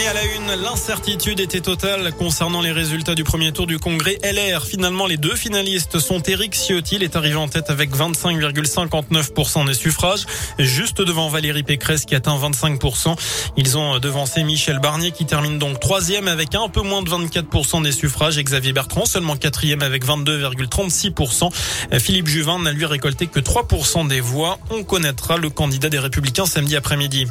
Et à la une, l'incertitude était totale concernant les résultats du premier tour du congrès LR. Finalement, les deux finalistes sont Éric Ciotti, il est arrivé en tête avec 25,59% des suffrages, juste devant Valérie Pécresse qui atteint 25%. Ils ont devancé Michel Barnier qui termine donc troisième avec un peu moins de 24% des suffrages et Xavier Bertrand seulement quatrième avec 22,36%. Philippe Juvin n'a lui récolté que 3% des voix. On connaîtra le candidat des Républicains samedi après-midi.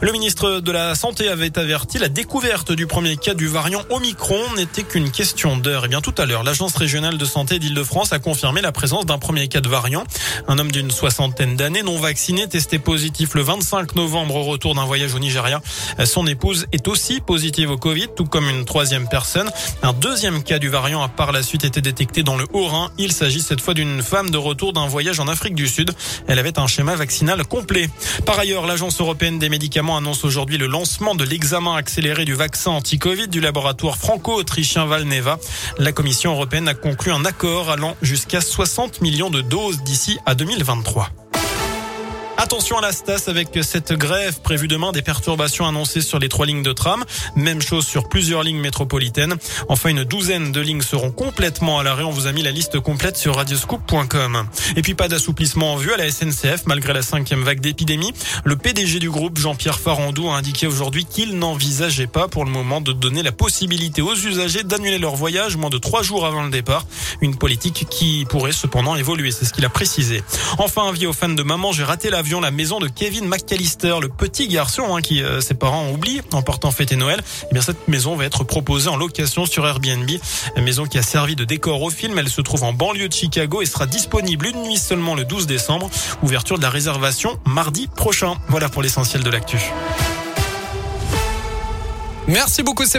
Le ministre de la Santé avait averti la la découverte du premier cas du variant Omicron n'était qu'une question d'heure. Et eh bien tout à l'heure, l'Agence régionale de santé d'Île-de-France a confirmé la présence d'un premier cas de variant. Un homme d'une soixantaine d'années non vacciné testé positif le 25 novembre au retour d'un voyage au Nigeria. Son épouse est aussi positive au Covid, tout comme une troisième personne. Un deuxième cas du variant a par la suite été détecté dans le Haut-Rhin. Il s'agit cette fois d'une femme de retour d'un voyage en Afrique du Sud. Elle avait un schéma vaccinal complet. Par ailleurs, l'Agence européenne des médicaments annonce aujourd'hui le lancement de l'examen accéléré du vaccin anti-Covid du laboratoire franco-autrichien Valneva. La Commission européenne a conclu un accord allant jusqu'à 60 millions de doses d'ici à 2023. Attention à la Stas avec cette grève prévue demain, des perturbations annoncées sur les trois lignes de tram. Même chose sur plusieurs lignes métropolitaines. Enfin, une douzaine de lignes seront complètement à l'arrêt. On vous a mis la liste complète sur radioscoop.com. Et puis pas d'assouplissement en vue à la SNCF malgré la cinquième vague d'épidémie. Le PDG du groupe, Jean-Pierre Farandou, a indiqué aujourd'hui qu'il n'envisageait pas pour le moment de donner la possibilité aux usagers d'annuler leur voyage moins de trois jours avant le départ. Une politique qui pourrait cependant évoluer, c'est ce qu'il a précisé. Enfin, avis aux fans de maman, j'ai raté l'avion la maison de Kevin McAllister, le petit garçon hein, qui euh, ses parents ont oublié en portant fêter Noël. Eh bien cette maison va être proposée en location sur Airbnb, une maison qui a servi de décor au film. Elle se trouve en banlieue de Chicago et sera disponible une nuit seulement le 12 décembre. Ouverture de la réservation mardi prochain. Voilà pour l'essentiel de l'actu. Merci beaucoup Sébastien.